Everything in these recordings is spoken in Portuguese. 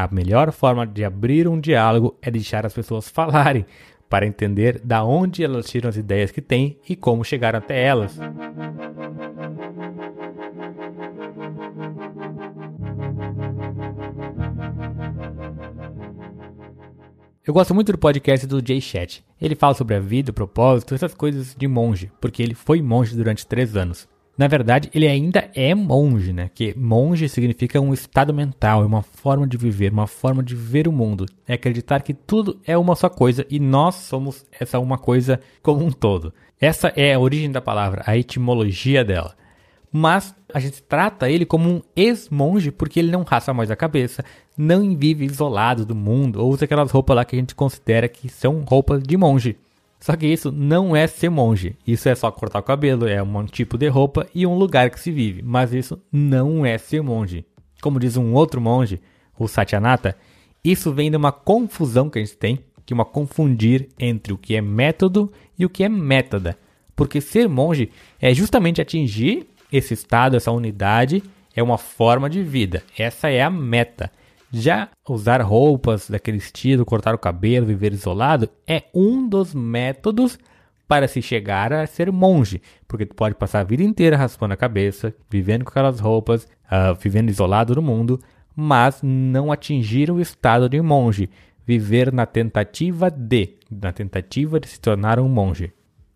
A melhor forma de abrir um diálogo é deixar as pessoas falarem, para entender da onde elas tiram as ideias que têm e como chegaram até elas. Eu gosto muito do podcast do Jay Chat. Ele fala sobre a vida, o propósito, essas coisas de monge, porque ele foi monge durante três anos. Na verdade, ele ainda é monge, né? Que monge significa um estado mental, é uma forma de viver, uma forma de ver o mundo. É acreditar que tudo é uma só coisa e nós somos essa uma coisa como um todo. Essa é a origem da palavra, a etimologia dela mas a gente trata ele como um ex-monge porque ele não raspa mais a cabeça, não vive isolado do mundo ou usa aquelas roupas lá que a gente considera que são roupas de monge. Só que isso não é ser monge, isso é só cortar o cabelo, é um tipo de roupa e um lugar que se vive, mas isso não é ser monge. Como diz um outro monge, o Satyanata, isso vem de uma confusão que a gente tem, que é uma confundir entre o que é método e o que é métoda. Porque ser monge é justamente atingir esse estado, essa unidade é uma forma de vida. Essa é a meta. Já usar roupas daquele estilo, cortar o cabelo, viver isolado, é um dos métodos para se chegar a ser monge, porque tu pode passar a vida inteira raspando a cabeça, vivendo com aquelas roupas, uh, vivendo isolado no mundo, mas não atingir o estado de monge, viver na tentativa de, na tentativa de se tornar um monge.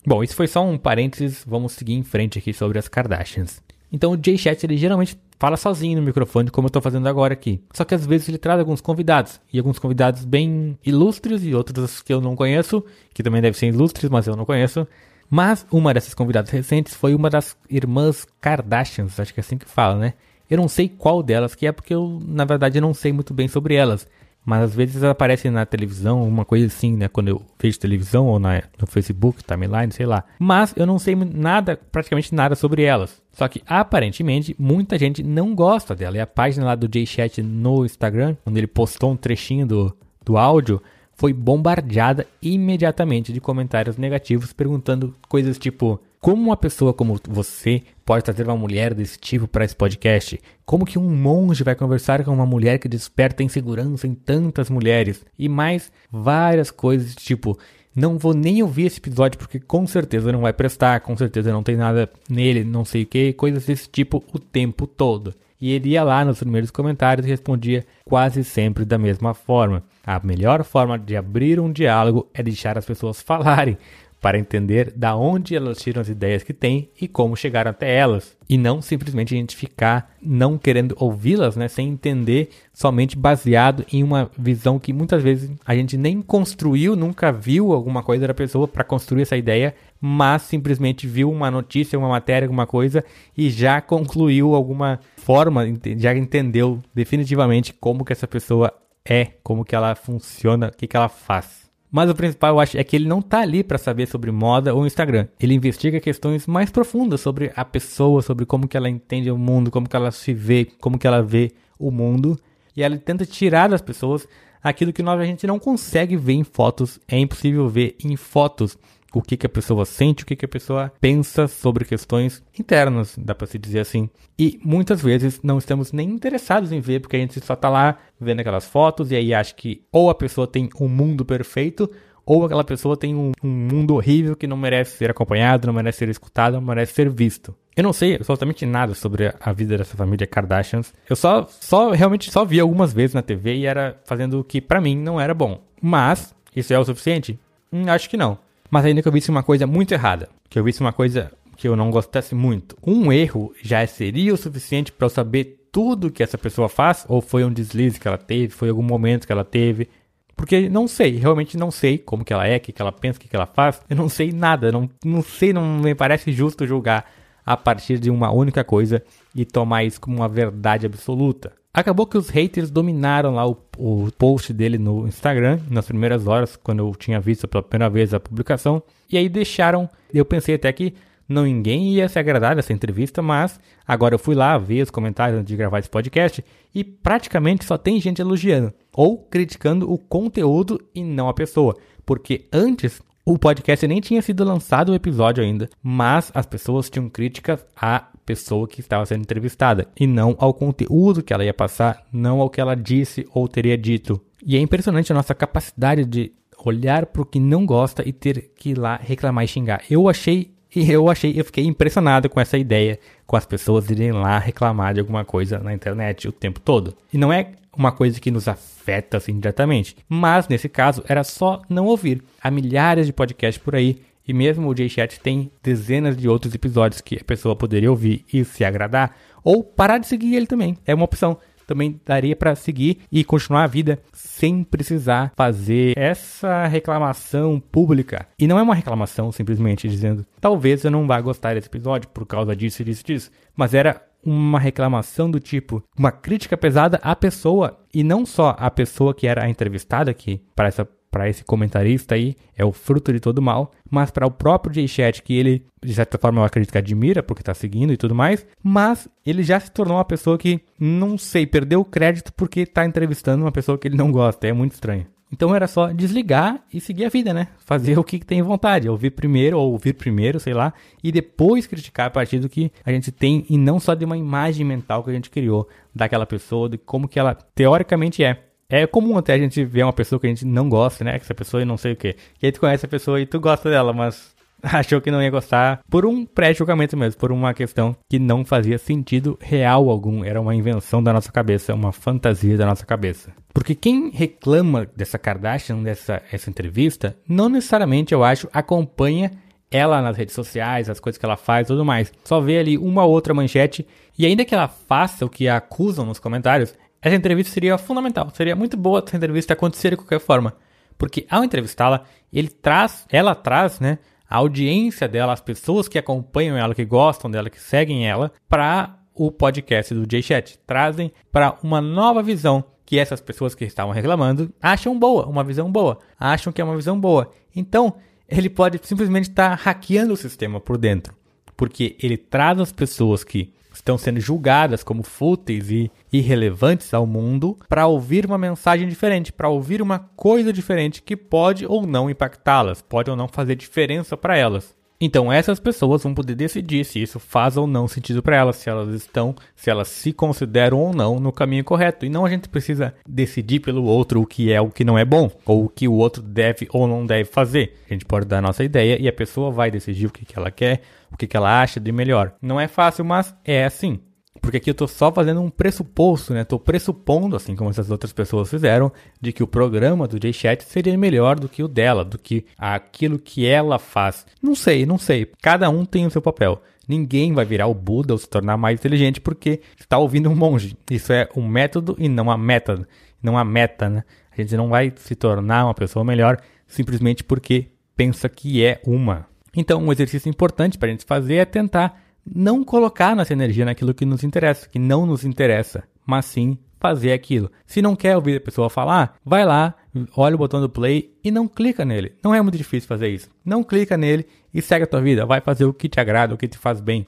Bom, isso foi só um parênteses, vamos seguir em frente aqui sobre as Kardashians. Então o Jay Chat ele geralmente fala sozinho no microfone, como eu estou fazendo agora aqui. Só que às vezes ele traz alguns convidados, e alguns convidados bem ilustres e outros que eu não conheço, que também devem ser ilustres, mas eu não conheço. Mas uma dessas convidadas recentes foi uma das irmãs Kardashians, acho que é assim que fala, né? Eu não sei qual delas que é, porque eu, na verdade, não sei muito bem sobre elas. Mas às vezes aparece na televisão, uma coisa assim, né? Quando eu vejo televisão ou na, no Facebook, timeline, sei lá. Mas eu não sei nada, praticamente nada sobre elas. Só que aparentemente muita gente não gosta dela. E a página lá do J-Chat no Instagram, quando ele postou um trechinho do, do áudio, foi bombardeada imediatamente de comentários negativos perguntando coisas tipo: como uma pessoa como você pode trazer uma mulher desse tipo para esse podcast? Como que um monge vai conversar com uma mulher que desperta insegurança em tantas mulheres? E mais várias coisas tipo, não vou nem ouvir esse episódio porque com certeza não vai prestar, com certeza não tem nada nele, não sei o que, coisas desse tipo o tempo todo. E ele ia lá nos primeiros comentários e respondia quase sempre da mesma forma. A melhor forma de abrir um diálogo é deixar as pessoas falarem para entender da onde elas tiram as ideias que têm e como chegaram até elas, e não simplesmente a gente ficar não querendo ouvi-las, né, sem entender somente baseado em uma visão que muitas vezes a gente nem construiu, nunca viu alguma coisa da pessoa para construir essa ideia, mas simplesmente viu uma notícia, uma matéria, alguma coisa e já concluiu alguma forma, já entendeu definitivamente como que essa pessoa é, como que ela funciona, o que que ela faz. Mas o principal, eu acho, é que ele não está ali para saber sobre moda ou Instagram. Ele investiga questões mais profundas sobre a pessoa, sobre como que ela entende o mundo, como que ela se vê, como que ela vê o mundo. E ela tenta tirar das pessoas aquilo que nós a gente não consegue ver em fotos. É impossível ver em fotos o que, que a pessoa sente, o que, que a pessoa pensa sobre questões internas, dá para se dizer assim. E muitas vezes não estamos nem interessados em ver, porque a gente só tá lá vendo aquelas fotos e aí acha que ou a pessoa tem um mundo perfeito, ou aquela pessoa tem um, um mundo horrível que não merece ser acompanhado, não merece ser escutado, não merece ser visto. Eu não sei absolutamente nada sobre a vida dessa família Kardashians. Eu só, só realmente só vi algumas vezes na TV e era fazendo o que para mim não era bom. Mas isso é o suficiente? Hum, acho que não mas ainda que eu visse uma coisa muito errada, que eu visse uma coisa que eu não gostasse muito. Um erro já seria o suficiente para eu saber tudo que essa pessoa faz, ou foi um deslize que ela teve, foi algum momento que ela teve. Porque não sei, realmente não sei como que ela é, o que, que ela pensa, o que, que ela faz. Eu não sei nada, não, não sei, não me parece justo julgar a partir de uma única coisa e tomar isso como uma verdade absoluta. Acabou que os haters dominaram lá o, o post dele no Instagram, nas primeiras horas, quando eu tinha visto pela primeira vez a publicação. E aí deixaram. Eu pensei até que não ninguém ia se agradar dessa entrevista, mas agora eu fui lá ver os comentários antes de gravar esse podcast e praticamente só tem gente elogiando ou criticando o conteúdo e não a pessoa. Porque antes o podcast nem tinha sido lançado o episódio ainda, mas as pessoas tinham críticas à pessoa que estava sendo entrevistada e não ao conteúdo que ela ia passar, não ao que ela disse ou teria dito. E é impressionante a nossa capacidade de olhar para o que não gosta e ter que ir lá reclamar e xingar. Eu achei eu achei, eu fiquei impressionado com essa ideia, com as pessoas irem lá reclamar de alguma coisa na internet o tempo todo. E não é uma coisa que nos afeta assim diretamente, mas nesse caso era só não ouvir. Há milhares de podcasts por aí e mesmo o J-Chat tem dezenas de outros episódios que a pessoa poderia ouvir e se agradar, ou parar de seguir ele também. É uma opção. Também daria para seguir e continuar a vida sem precisar fazer essa reclamação pública. E não é uma reclamação simplesmente dizendo, talvez eu não vá gostar desse episódio por causa disso, disso, disso. Mas era uma reclamação do tipo, uma crítica pesada à pessoa. E não só à pessoa que era a entrevistada, que para essa para esse comentarista aí é o fruto de todo mal, mas para o próprio J-Chat, que ele, de certa forma, eu acredito que admira, porque está seguindo e tudo mais, mas ele já se tornou uma pessoa que, não sei, perdeu o crédito porque está entrevistando uma pessoa que ele não gosta, é muito estranho. Então era só desligar e seguir a vida, né? Fazer o que tem vontade, ouvir primeiro ou ouvir primeiro, sei lá, e depois criticar a partir do que a gente tem e não só de uma imagem mental que a gente criou daquela pessoa, de como que ela teoricamente é. É comum até a gente ver uma pessoa que a gente não gosta, né? Que essa pessoa e não sei o quê. E aí tu conhece a pessoa e tu gosta dela, mas achou que não ia gostar por um pré-julgamento mesmo, por uma questão que não fazia sentido real algum, era uma invenção da nossa cabeça, uma fantasia da nossa cabeça. Porque quem reclama dessa Kardashian, dessa essa entrevista, não necessariamente, eu acho, acompanha ela nas redes sociais, as coisas que ela faz tudo mais. Só vê ali uma outra manchete e ainda que ela faça o que a acusam nos comentários, essa entrevista seria fundamental. Seria muito boa essa entrevista acontecer de qualquer forma. Porque ao entrevistá-la, ele traz, ela traz, né, a audiência dela, as pessoas que acompanham ela, que gostam dela, que seguem ela, para o podcast do J-Chat. Trazem para uma nova visão que essas pessoas que estavam reclamando acham boa, uma visão boa, acham que é uma visão boa. Então, ele pode simplesmente estar tá hackeando o sistema por dentro, porque ele traz as pessoas que estão sendo julgadas como fúteis e irrelevantes ao mundo para ouvir uma mensagem diferente, para ouvir uma coisa diferente que pode ou não impactá-las, pode ou não fazer diferença para elas. Então essas pessoas vão poder decidir se isso faz ou não sentido para elas, se elas estão, se elas se consideram ou não no caminho correto. E não a gente precisa decidir pelo outro o que é o que não é bom, ou o que o outro deve ou não deve fazer. A gente pode dar a nossa ideia e a pessoa vai decidir o que, que ela quer, o que, que ela acha de melhor. Não é fácil, mas é assim. Porque aqui eu estou só fazendo um pressuposto, né? Estou pressupondo, assim como essas outras pessoas fizeram, de que o programa do J-Chat seria melhor do que o dela, do que aquilo que ela faz. Não sei, não sei. Cada um tem o seu papel. Ninguém vai virar o Buda ou se tornar mais inteligente porque está ouvindo um monge. Isso é um método e não a meta. Não a meta, né? A gente não vai se tornar uma pessoa melhor simplesmente porque pensa que é uma. Então, um exercício importante para a gente fazer é tentar não colocar nossa energia naquilo que nos interessa, que não nos interessa, mas sim fazer aquilo. Se não quer ouvir a pessoa falar, vai lá, olha o botão do play e não clica nele. Não é muito difícil fazer isso. Não clica nele e segue a tua vida. Vai fazer o que te agrada, o que te faz bem.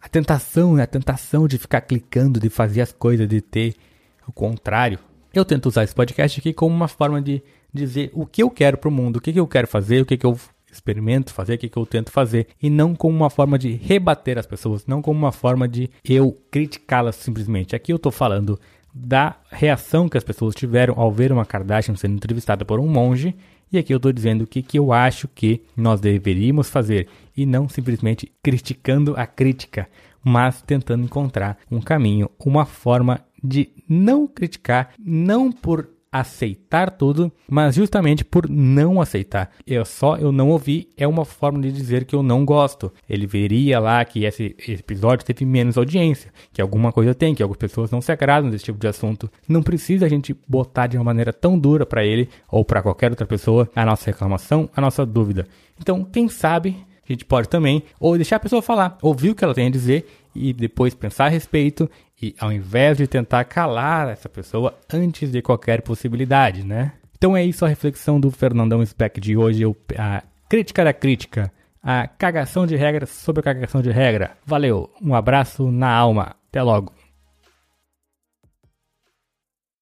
A tentação, a tentação de ficar clicando, de fazer as coisas, de ter o contrário. Eu tento usar esse podcast aqui como uma forma de dizer o que eu quero pro mundo, o que, que eu quero fazer, o que, que eu experimento fazer, o que, que eu tento fazer, e não como uma forma de rebater as pessoas, não como uma forma de eu criticá-las simplesmente. Aqui eu estou falando da reação que as pessoas tiveram ao ver uma Kardashian sendo entrevistada por um monge, e aqui eu estou dizendo o que, que eu acho que nós deveríamos fazer, e não simplesmente criticando a crítica, mas tentando encontrar um caminho, uma forma de não criticar, não por aceitar tudo, mas justamente por não aceitar. Eu só eu não ouvi é uma forma de dizer que eu não gosto. Ele veria lá que esse episódio teve menos audiência, que alguma coisa tem, que algumas pessoas não se agradam desse tipo de assunto. Não precisa a gente botar de uma maneira tão dura para ele ou para qualquer outra pessoa a nossa reclamação, a nossa dúvida. Então, quem sabe a gente pode também ou deixar a pessoa falar, ouvir o que ela tem a dizer e depois pensar a respeito e ao invés de tentar calar essa pessoa antes de qualquer possibilidade, né? Então é isso a reflexão do Fernandão Speck de hoje, a crítica da crítica, a cagação de regra sobre a cagação de regra. Valeu, um abraço na alma, até logo.